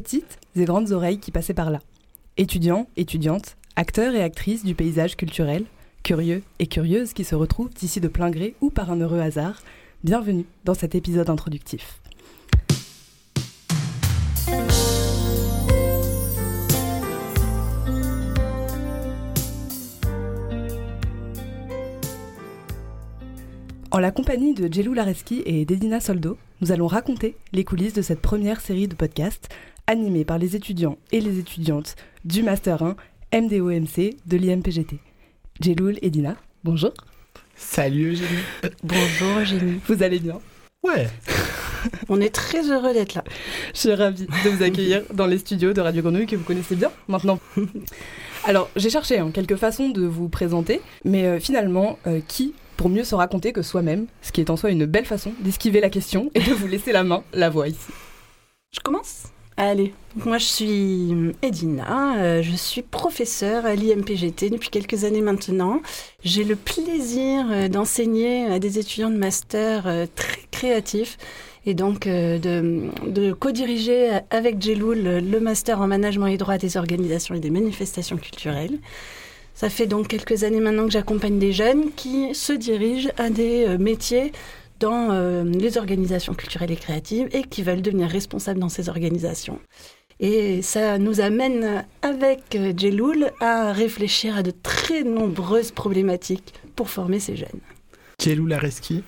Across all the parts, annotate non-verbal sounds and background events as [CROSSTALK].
petites et grandes oreilles qui passaient par là. Étudiants, étudiantes, acteurs et actrices du paysage culturel, curieux et curieuses qui se retrouvent ici de plein gré ou par un heureux hasard, bienvenue dans cet épisode introductif. En la compagnie de Jelou Lareski et d'Edina Soldo, nous allons raconter les coulisses de cette première série de podcasts animés par les étudiants et les étudiantes du Master 1 MDOMC de l'IMPGT. Jeloul et Dina, bonjour. Salut Eugénie. [LAUGHS] bonjour Eugénie. Vous allez bien? Ouais. [LAUGHS] On est très heureux d'être là. Je suis ravie de vous accueillir [LAUGHS] dans les studios de Radio Grenouille que vous connaissez bien maintenant. Alors, j'ai cherché hein, quelques façons de vous présenter, mais euh, finalement, euh, qui pour mieux se raconter que soi-même, ce qui est en soi une belle façon d'esquiver la question et de vous laisser la main, la voix ici? Je commence? Allez, moi je suis Edina, euh, je suis professeure à l'IMPGT depuis quelques années maintenant. J'ai le plaisir euh, d'enseigner à des étudiants de master euh, très créatifs et donc de, de co-diriger avec Jeloul le master en management et droit des organisations et des manifestations culturelles. Ça fait donc quelques années maintenant que j'accompagne des jeunes qui se dirigent à des métiers dans euh, les organisations culturelles et créatives et qui veulent devenir responsables dans ces organisations. Et ça nous amène avec euh, Jeloul à réfléchir à de très nombreuses problématiques pour former ces jeunes. Jeloul Areski,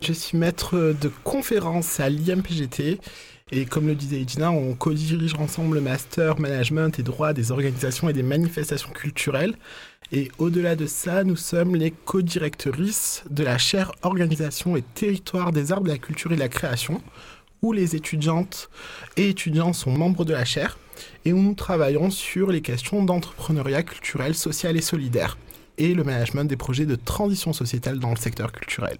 je suis maître de conférence à l'IMPGT et comme le disait Edina, on co-dirige ensemble le master management et droit des organisations et des manifestations culturelles. Et au-delà de ça, nous sommes les co-directrices de la chaire Organisation et Territoire des arts de la culture et de la création, où les étudiantes et étudiants sont membres de la chaire. Et où nous travaillons sur les questions d'entrepreneuriat culturel, social et solidaire et le management des projets de transition sociétale dans le secteur culturel.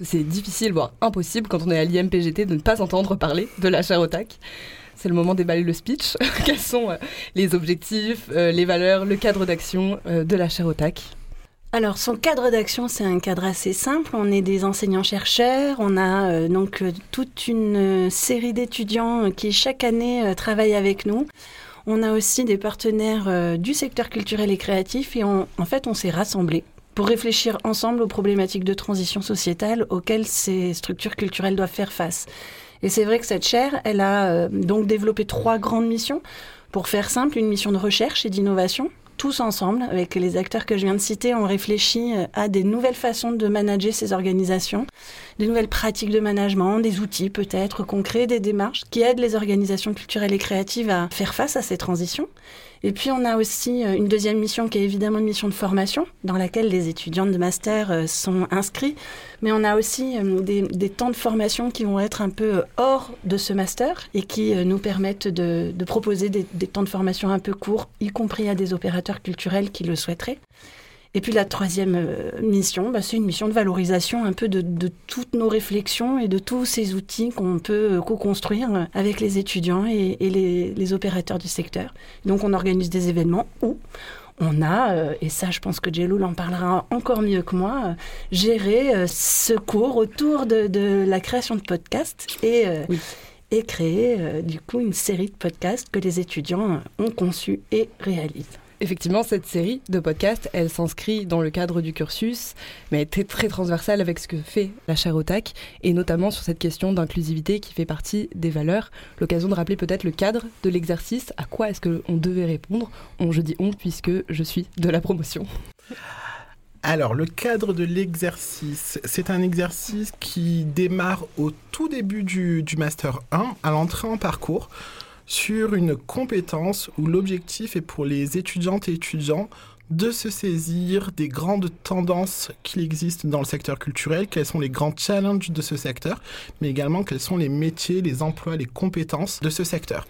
C'est difficile, voire impossible, quand on est à l'IMPGT, de ne pas entendre parler de la chaire au TAC. C'est le moment d'éballer le speech. [LAUGHS] Quels sont euh, les objectifs, euh, les valeurs, le cadre d'action euh, de la chaire au TAC? Alors, son cadre d'action, c'est un cadre assez simple. On est des enseignants-chercheurs. On a donc toute une série d'étudiants qui, chaque année, travaillent avec nous. On a aussi des partenaires du secteur culturel et créatif. Et en fait, on s'est rassemblés pour réfléchir ensemble aux problématiques de transition sociétale auxquelles ces structures culturelles doivent faire face. Et c'est vrai que cette chaire, elle a euh, donc développé trois grandes missions. Pour faire simple, une mission de recherche et d'innovation. Tous ensemble, avec les acteurs que je viens de citer, on réfléchit euh, à des nouvelles façons de manager ces organisations, des nouvelles pratiques de management, des outils peut-être concrets, des démarches qui aident les organisations culturelles et créatives à faire face à ces transitions. Et puis on a aussi euh, une deuxième mission qui est évidemment une mission de formation dans laquelle les étudiants de master euh, sont inscrits. Mais on a aussi euh, des, temps de formation qui vont être un peu hors de ce master et qui nous permettent de, proposer des, temps de formation un peu courts, y compris à des opérateurs culturels qui le souhaiteraient. Et puis la troisième mission, bah, c'est une mission de valorisation un peu de, toutes nos réflexions et de tous ces outils qu'on peut co-construire avec les étudiants et, les, opérateurs du secteur. Donc on organise des événements où on a, euh, et ça je pense que Jelloul en parlera encore mieux que moi, euh, géré euh, ce cours autour de, la création de podcasts et, et créé du coup une série de podcasts que les étudiants ont conçus et réalisent. Effectivement, cette série de podcasts, elle s'inscrit dans le cadre du cursus, mais elle est très transversale avec ce que fait la chaire OTAC, et notamment sur cette question d'inclusivité qui fait partie des valeurs. L'occasion de rappeler peut-être le cadre de l'exercice, à quoi est-ce qu'on devait répondre. On, je dis on puisque je suis de la promotion. Alors, le cadre de l'exercice, c'est un exercice qui démarre au tout début du, du Master 1, à l'entrée en parcours sur une compétence où l'objectif est pour les étudiantes et étudiants de se saisir des grandes tendances qui existent dans le secteur culturel, quels sont les grands challenges de ce secteur, mais également quels sont les métiers, les emplois, les compétences de ce secteur.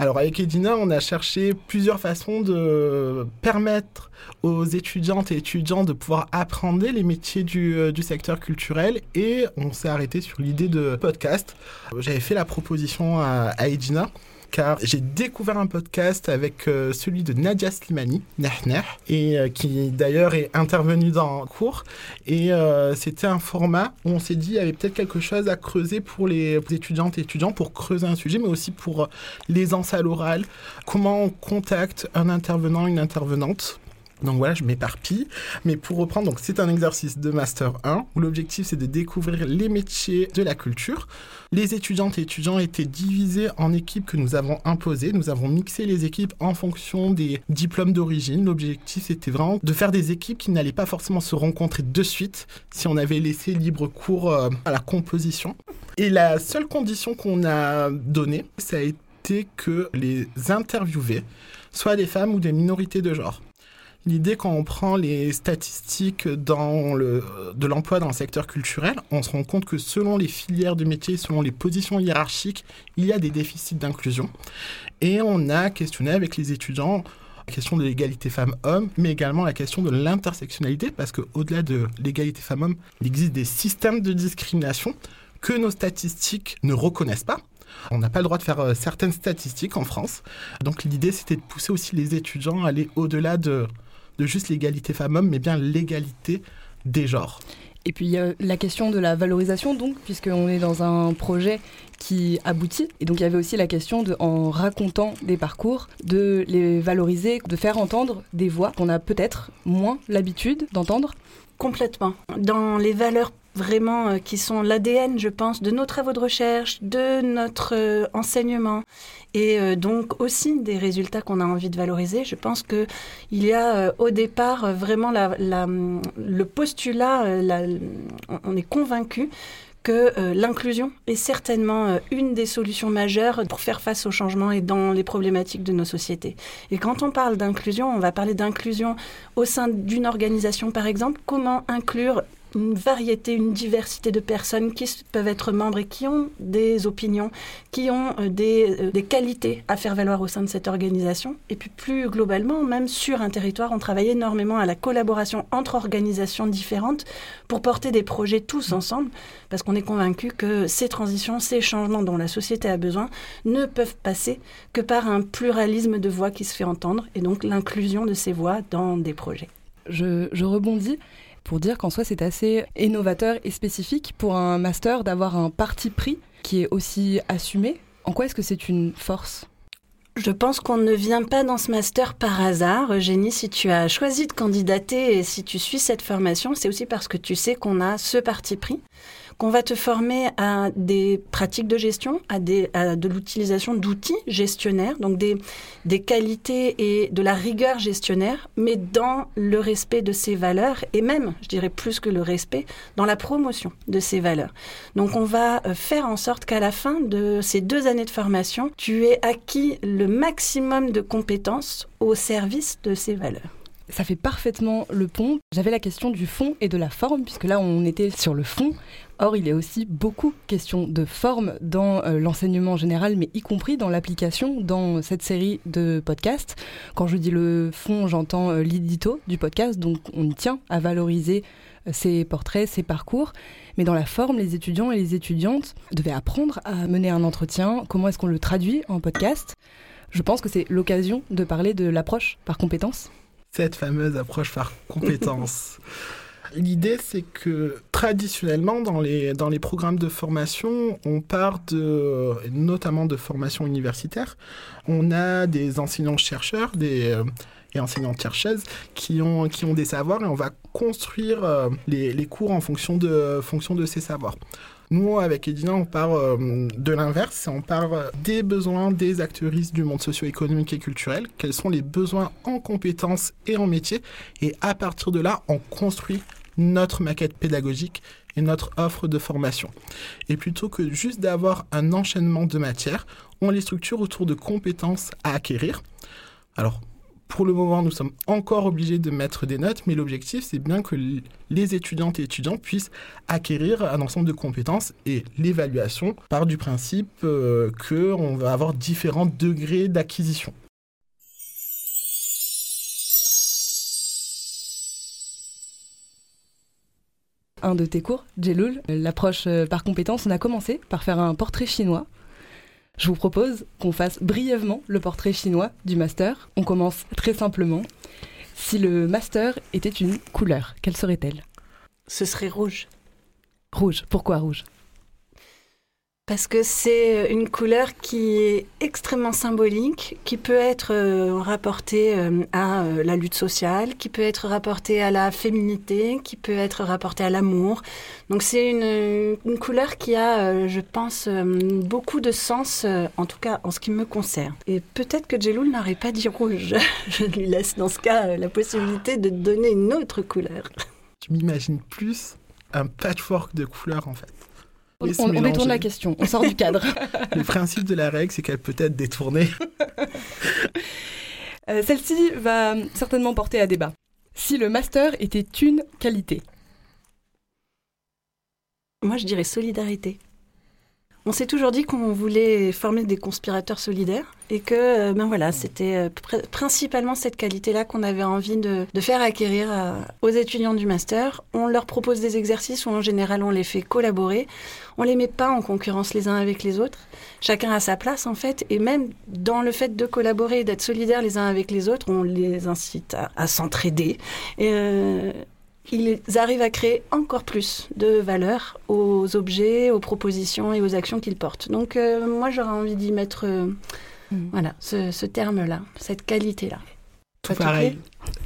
Alors avec Edina, on a cherché plusieurs façons de permettre aux étudiantes et étudiants de pouvoir apprendre les métiers du, euh, secteur culturel et on s'est arrêté sur l'idée de podcast. J'avais fait la proposition à Edina car j'ai découvert un podcast avec euh, celui de Nadia Slimani, Nahner, et euh, qui d'ailleurs est intervenu dans le cours. Et euh, c'était un format où on s'est dit qu'il y avait peut-être quelque chose à creuser pour les étudiantes et étudiants, pour creuser un sujet, mais aussi pour l'aisance à l'oral, comment on contacte un intervenant, une intervenante? Donc voilà, je m'éparpille. Mais pour reprendre, donc c'est un exercice de Master 1 où l'objectif c'est de découvrir les métiers de la culture. Les étudiantes et étudiants étaient divisés en équipes que nous avons imposées. Nous avons mixé les équipes en fonction des diplômes d'origine. L'objectif c'était vraiment de faire des équipes qui n'allaient pas forcément se rencontrer de suite si on avait laissé libre cours euh, à la composition. Et la seule condition qu'on a donnée, ça a été que les interviewés soient des femmes ou des minorités de genre. L'idée, quand on prend les statistiques dans le, de l'emploi dans le secteur culturel, on se rend compte que selon les filières de métier, selon les positions hiérarchiques, il y a des déficits d'inclusion. Et on a questionné avec les étudiants la question de l'égalité femmes-hommes, mais également la question de l'intersectionnalité, parce qu'au-delà de l'égalité femmes-hommes, il existe des systèmes de discrimination que nos statistiques ne reconnaissent pas. On n'a pas le droit de faire euh, certaines statistiques en France. Donc l'idée, c'était de pousser aussi les étudiants à aller au-delà de, de juste l'égalité femmes-hommes, mais bien l'égalité des genres. Et puis il y a la question de la valorisation, donc, puisqu'on est dans un projet qui aboutit. Et donc il y avait aussi la question de, en racontant des parcours, de les valoriser, de faire entendre des voix qu'on a peut-être moins l'habitude d'entendre. Complètement. Dans les valeurs vraiment euh, qui sont l'ADN, je pense, de nos travaux de recherche, de notre euh, enseignement et euh, donc aussi des résultats qu'on a envie de valoriser. Je pense que il y a au départ vraiment la, le postulat, on est convaincu que l'inclusion est certainement une des solutions majeures pour faire face au changement et dans les problématiques de nos sociétés. Et quand on parle d'inclusion, on va parler d'inclusion au sein d'une organisation, par exemple. Comment inclure une variété, une diversité de personnes qui peuvent être membres et qui ont des opinions, qui ont euh, des, euh, des, qualités à faire valoir au sein de cette organisation. Et puis plus globalement, même sur un territoire, on travaille énormément à la collaboration entre organisations différentes pour porter des projets tous ensemble, parce qu'on est convaincu que ces transitions, ces changements dont la société a besoin, ne peuvent passer que par un pluralisme de voix qui se fait entendre, et donc l'inclusion de ces voix dans des projets. Je, je rebondis pour dire qu'en soi c'est assez innovateur et spécifique pour un master d'avoir un parti pris qui est aussi assumé. En quoi est-ce que c'est une force? Je pense qu'on ne vient pas dans ce master par hasard. Eugénie, si tu as choisi de candidater et si tu suis cette formation, c'est aussi parce que tu sais qu'on a ce parti pris qu'on va te former à des pratiques de gestion, à, des, de l'utilisation d'outils gestionnaires, donc des, des qualités et de la rigueur gestionnaire, mais dans le respect de ces valeurs et même, je dirais plus que le respect, dans la promotion de ces valeurs. Donc on va euh, faire en sorte qu'à la fin de ces deux années de formation, tu aies acquis le maximum de compétences au service de ces valeurs. Ça fait parfaitement le pont. J'avais la question du fond et de la forme, puisque là on était sur le fond. Or, il est aussi beaucoup question de forme dans euh, l'enseignement général, mais y compris dans l'application dans cette série de podcasts. Quand je dis le fond, j'entends euh, l'édito du podcast, donc on tient à valoriser euh, ces portraits, ces parcours. Mais dans la forme, les étudiants et les étudiantes devaient apprendre à mener un entretien. Comment est-ce qu'on le traduit en podcast? Je pense que c'est l'occasion de parler de l'approche par compétence. Cette fameuse approche par compétence. [LAUGHS] L'idée, c'est que traditionnellement, dans les, dans les programmes de formation, on part de, notamment de formation universitaire. On a des enseignants-chercheurs des, euh, et enseignantes-chercheuses qui ont, qui ont des savoirs et on va construire euh, les, les, cours en fonction de, fonction de ces savoirs. Nous, avec Edina, on part euh, de l'inverse, on part des besoins des actrices du monde socio-économique et culturel, quels sont les besoins en compétences et en métiers, et à partir de là, on construit notre maquette pédagogique et notre offre de formation. Et plutôt que juste d'avoir un enchaînement de matières, on les structure autour de compétences à acquérir. Alors, pour le moment, nous sommes encore obligés de mettre des notes, mais l'objectif, c'est bien que les étudiantes et étudiants puissent acquérir un ensemble de compétences et l'évaluation part du principe euh, qu'on va avoir différents degrés d'acquisition. un de tes cours, Jelul, l'approche euh, par compétence, on a commencé par faire un portrait chinois. Je vous propose qu'on fasse brièvement le portrait chinois du master. On commence très simplement. Si le master était une couleur, quelle serait-elle? Ce serait rouge. Rouge. Pourquoi rouge? Parce que c'est une couleur qui est extrêmement symbolique, qui peut être euh, rapportée euh, à euh, la lutte sociale, qui peut être rapportée à la féminité, qui peut être rapportée à l'amour. Donc c'est une, couleur qui a, je pense, beaucoup de sens, en tout cas en ce qui me concerne. Et peut-être que Jeloul n'aurait pas dit rouge. [LAUGHS] je lui laisse dans ce cas la possibilité de donner une autre couleur. Tu m'imagines plus un patchwork de couleurs en fait. On, on détourne la question, on sort du cadre. [LAUGHS] le principe de la règle, c'est qu'elle peut être détournée. [LAUGHS] Euh, celle-ci va certainement porter à débat. Si le master était une qualité Moi, je dirais solidarité. On s'est toujours dit qu'on voulait former des conspirateurs solidaires et que euh, ben voilà, c'était euh, principalement cette qualité-là qu'on avait envie de, faire acquérir aux étudiants du master. On leur propose des exercices où en général on les fait collaborer. On les met pas en concurrence les uns avec les autres. Chacun a sa place en fait et même dans le fait de collaborer et d'être solidaires les uns avec les autres, on les incite à, s'entraider. Et euh, ils arrivent à créer encore plus de valeur aux objets, aux propositions et aux actions qu'ils portent. Donc euh, moi j'aurais envie d'y mettre euh, mm. voilà, ce, terme-là, cette qualité-là. Tout pareil.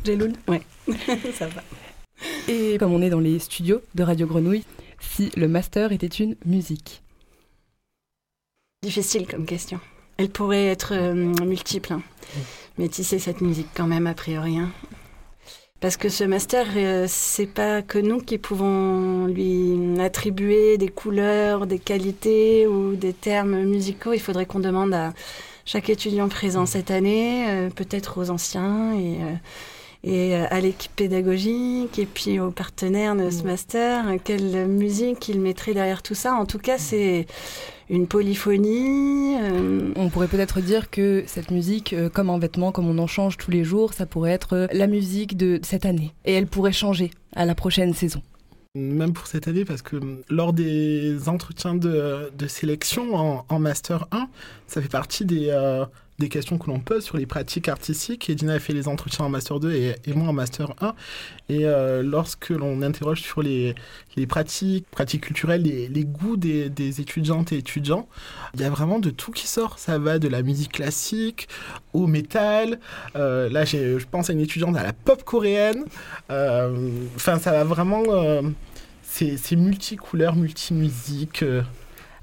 Jeloun? Ouais, [LAUGHS] ça va. Et comme on est dans les studios de Radio Grenouille, si le master était une musique? Difficile comme question. Elle pourrait être euh, multiple. Hein. Mm. Mais sais, cette musique quand même, a priori. Hein. Parce que ce master, euh, c'est pas que nous qui pouvons lui attribuer des couleurs, des qualités ou des termes musicaux. Il faudrait qu'on demande à chaque étudiant présent cette année, euh, peut-être aux anciens et, euh, et à l'équipe pédagogique et puis aux partenaires de ce mm. master, quelle musique ils mettraient derrière tout ça. En tout cas, c'est une polyphonie. Euh, on pourrait peut-être dire que cette musique, euh, comme un vêtement, comme on en change tous les jours, ça pourrait être euh, la musique de cette année. Et elle pourrait changer à la prochaine saison. Même pour cette année, parce que lors des entretiens de, sélection en, en, Master 1, ça fait partie des, des questions que l'on pose sur les pratiques artistiques. Et Dina a fait les entretiens en Master 2 et, moi en Master 1. Et euh, lorsque l'on interroge sur les, pratiques, pratiques culturelles, les, goûts des, étudiantes et étudiants, il y a vraiment de tout qui sort. Ça va de la musique classique au métal. Euh, là, je pense à une étudiante à la pop coréenne. Euh, enfin, ça va vraiment... c'est multicouleurs, multimusique.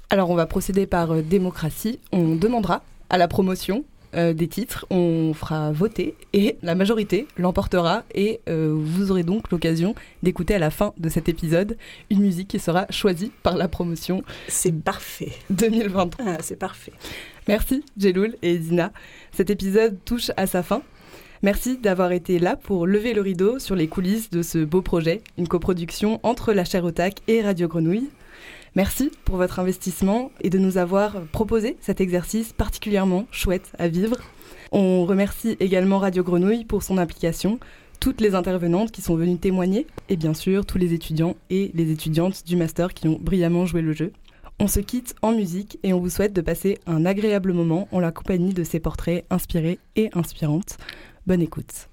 Alors, on va procéder par démocratie. On demandera à la promotion euh, des titres, on fera voter et la majorité l'emportera et euh, vous aurez donc l'occasion d'écouter à la fin de cet épisode une musique qui sera choisie par la promotion. C'est parfait. 2023. Ah, c'est parfait. Merci Jeloul et Dina. Cet épisode touche à sa fin. Merci d'avoir été là pour lever le rideau sur les coulisses de ce beau projet, une coproduction entre la chaire Otac et Radio Grenouille. Merci pour votre investissement et de nous avoir proposé cet exercice particulièrement chouette à vivre. On remercie également Radio Grenouille pour son implication, toutes les intervenantes qui sont venues témoigner et bien sûr tous les étudiants et les étudiantes du master qui ont brillamment joué le jeu. On se quitte en musique et on vous souhaite de passer un agréable moment en la compagnie de ces portraits inspirés et inspirantes. Bonne écoute.